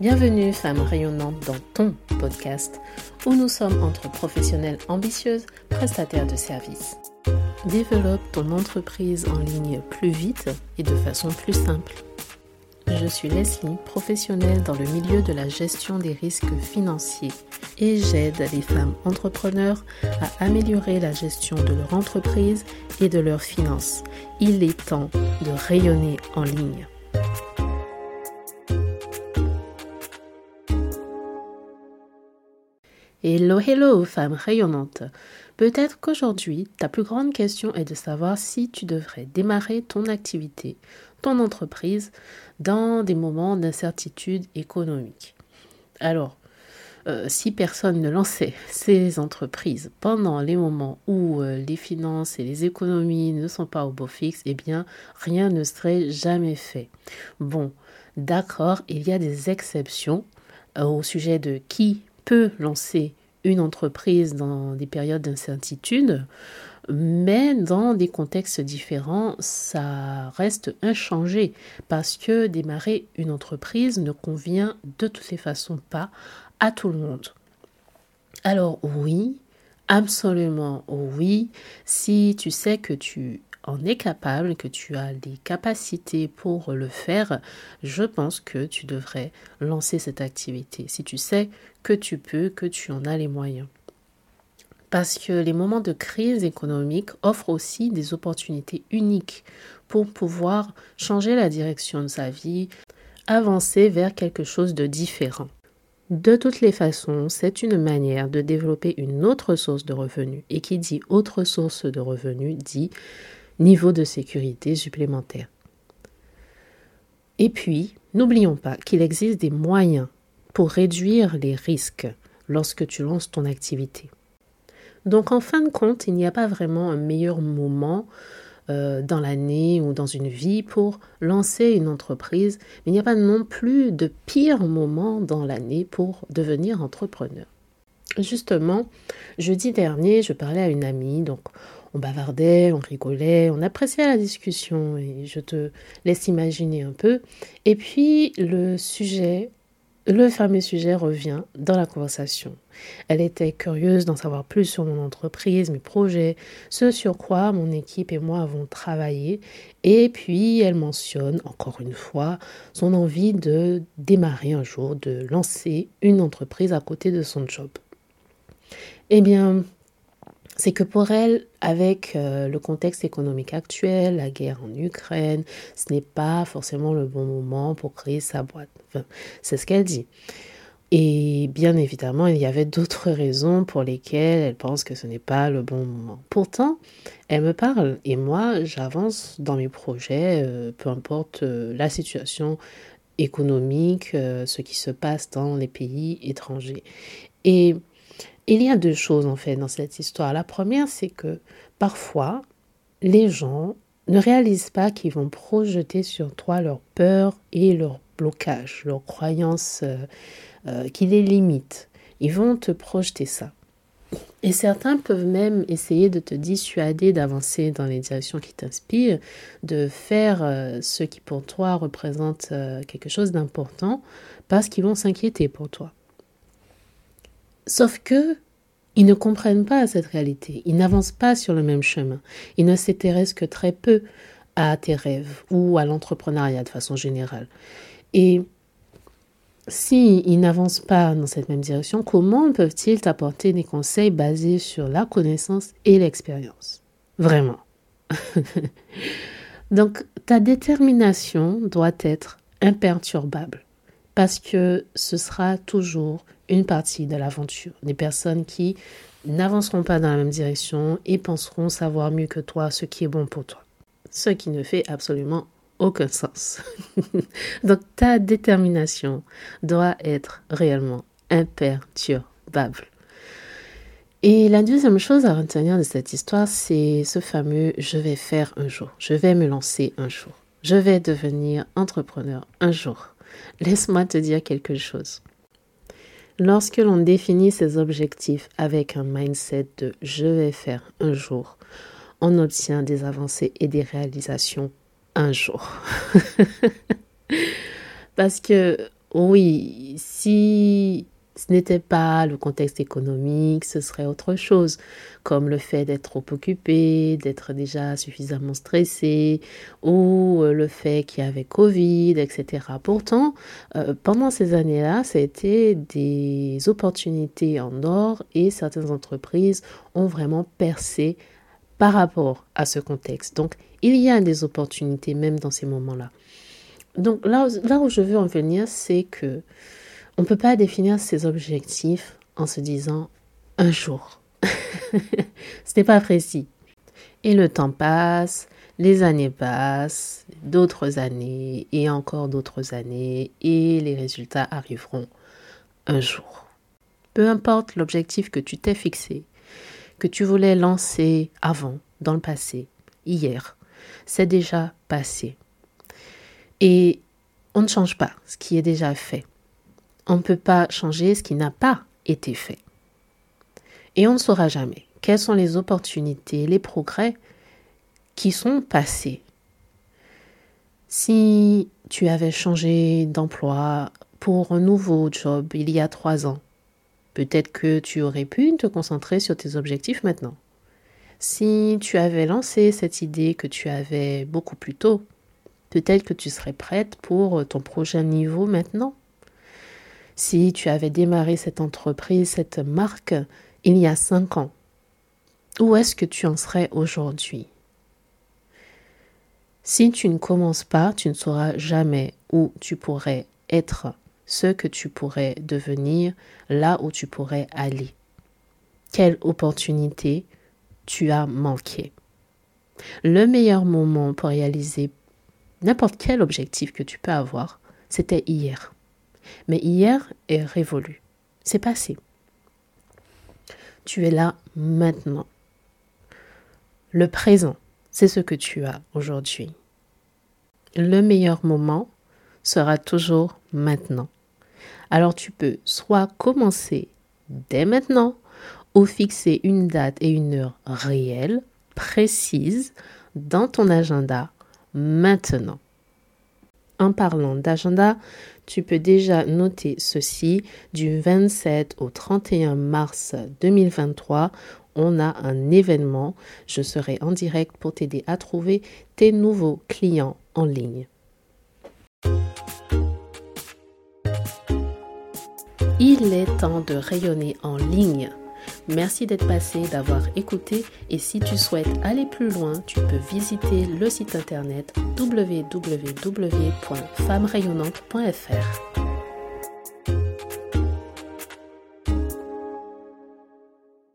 Bienvenue, femme rayonnante, dans ton podcast où nous sommes entre professionnelles ambitieuses, prestataires de services. Développe ton entreprise en ligne plus vite et de façon plus simple. Je suis Leslie, professionnelle dans le milieu de la gestion des risques financiers et j'aide les femmes entrepreneurs à améliorer la gestion de leur entreprise et de leurs finances. Il est temps de rayonner en ligne. Hello, hello, femme rayonnante. Peut-être qu'aujourd'hui, ta plus grande question est de savoir si tu devrais démarrer ton activité, ton entreprise, dans des moments d'incertitude économique. Alors, euh, si personne ne lançait ses entreprises pendant les moments où euh, les finances et les économies ne sont pas au beau fixe, eh bien, rien ne serait jamais fait. Bon, d'accord, il y a des exceptions euh, au sujet de qui lancer une entreprise dans des périodes d'incertitude, mais dans des contextes différents, ça reste inchangé parce que démarrer une entreprise ne convient de toutes les façons pas à tout le monde. Alors oui, absolument oui, si tu sais que tu en es capable, que tu as les capacités pour le faire, je pense que tu devrais lancer cette activité. Si tu sais que tu peux, que tu en as les moyens. Parce que les moments de crise économique offrent aussi des opportunités uniques pour pouvoir changer la direction de sa vie, avancer vers quelque chose de différent. De toutes les façons, c'est une manière de développer une autre source de revenus. Et qui dit autre source de revenus dit niveau de sécurité supplémentaire. Et puis, n'oublions pas qu'il existe des moyens pour réduire les risques lorsque tu lances ton activité. Donc en fin de compte, il n'y a pas vraiment un meilleur moment euh, dans l'année ou dans une vie pour lancer une entreprise, mais il n'y a pas non plus de pire moment dans l'année pour devenir entrepreneur. Justement, jeudi dernier, je parlais à une amie, donc on bavardait, on rigolait, on appréciait la discussion et je te laisse imaginer un peu. Et puis le sujet, le fameux sujet revient dans la conversation. Elle était curieuse d'en savoir plus sur mon entreprise, mes projets, ce sur quoi mon équipe et moi avons travaillé. Et puis elle mentionne encore une fois son envie de démarrer un jour, de lancer une entreprise à côté de son job. Eh bien, c'est que pour elle, avec euh, le contexte économique actuel, la guerre en Ukraine, ce n'est pas forcément le bon moment pour créer sa boîte. c'est ce qu'elle dit. Et bien évidemment, il y avait d'autres raisons pour lesquelles elle pense que ce n'est pas le bon moment. Pourtant, elle me parle et moi, j'avance dans mes projets, euh, peu importe euh, la situation économique, ce qui se passe dans les pays étrangers. Et il y a deux choses en fait dans cette histoire. La première, c'est que parfois, les gens ne réalisent pas qu'ils vont projeter sur toi leurs peurs et leurs blocages, leurs croyances euh, euh, qui les limitent. Ils vont te projeter ça. Et certains peuvent même essayer de te dissuader d'avancer dans les directions qui t'inspirent, de faire euh, ce qui pour toi représente quelque chose d'important, parce qu'ils vont s'inquiéter pour toi. Sauf que ils ne comprennent pas cette réalité, ils n'avancent pas sur le même chemin, ils ne s'intéressent que très peu à tes rêves ou à l'entrepreneuriat de façon générale. Et s'ils n'avancent pas dans cette même direction, comment peuvent-ils t'apporter des conseils basés sur la connaissance et l'expérience? Vraiment. Donc ta détermination doit être imperturbable parce que ce sera toujours une partie de l'aventure. Des personnes qui n'avanceront pas dans la même direction et penseront savoir mieux que toi ce qui est bon pour toi. Ce qui ne fait absolument aucun sens. Donc ta détermination doit être réellement imperturbable. Et la deuxième chose à retenir de cette histoire, c'est ce fameux je vais faire un jour, je vais me lancer un jour, je vais devenir entrepreneur un jour. Laisse-moi te dire quelque chose. Lorsque l'on définit ses objectifs avec un mindset de je vais faire un jour, on obtient des avancées et des réalisations un jour. Parce que oui, si ce n'était pas le contexte économique, ce serait autre chose, comme le fait d'être trop occupé, d'être déjà suffisamment stressé, ou euh, le fait qu'il y avait Covid, etc. Pourtant, euh, pendant ces années-là, été des opportunités en or et certaines entreprises ont vraiment percé par rapport à ce contexte. Donc, il y a des opportunités même dans ces moments-là. Donc, là où je veux en venir, c'est que on ne peut pas définir ses objectifs en se disant un jour. Ce n'est pas précis. Et le temps passe, les années passent, d'autres années et encore d'autres années et les résultats arriveront un jour. Peu importe l'objectif que tu t'es fixé, que tu voulais lancer avant, dans le passé, hier, c'est déjà passé. Et on ne change pas ce qui est déjà fait. On ne peut pas changer ce qui n'a pas été fait. Et on ne saura jamais quelles sont les opportunités, les progrès qui sont passés. Si tu avais changé d'emploi pour un nouveau job il y a trois ans, peut-être que tu aurais pu te concentrer sur tes objectifs maintenant. Si tu avais lancé cette idée que tu avais beaucoup plus tôt, peut-être que tu serais prête pour ton prochain niveau maintenant si tu avais démarré cette entreprise, cette marque, il y a cinq ans, où est-ce que tu en serais aujourd'hui? Si tu ne commences pas, tu ne sauras jamais où tu pourrais être, ce que tu pourrais devenir, là où tu pourrais aller. Quelle opportunité tu as manqué. Le meilleur moment pour réaliser n'importe quel objectif que tu peux avoir, c'était hier. Mais hier est révolu. C'est passé. Tu es là maintenant. Le présent, c'est ce que tu as aujourd'hui. Le meilleur moment sera toujours maintenant. Alors tu peux soit commencer dès maintenant ou fixer une date et une heure réelle, précise, dans ton agenda maintenant. En parlant d'agenda, tu peux déjà noter ceci. Du 27 au 31 mars 2023, on a un événement. Je serai en direct pour t'aider à trouver tes nouveaux clients en ligne. Il est temps de rayonner en ligne. Merci d'être passé, d'avoir écouté et si tu souhaites aller plus loin, tu peux visiter le site internet www.femmerayonnante.fr.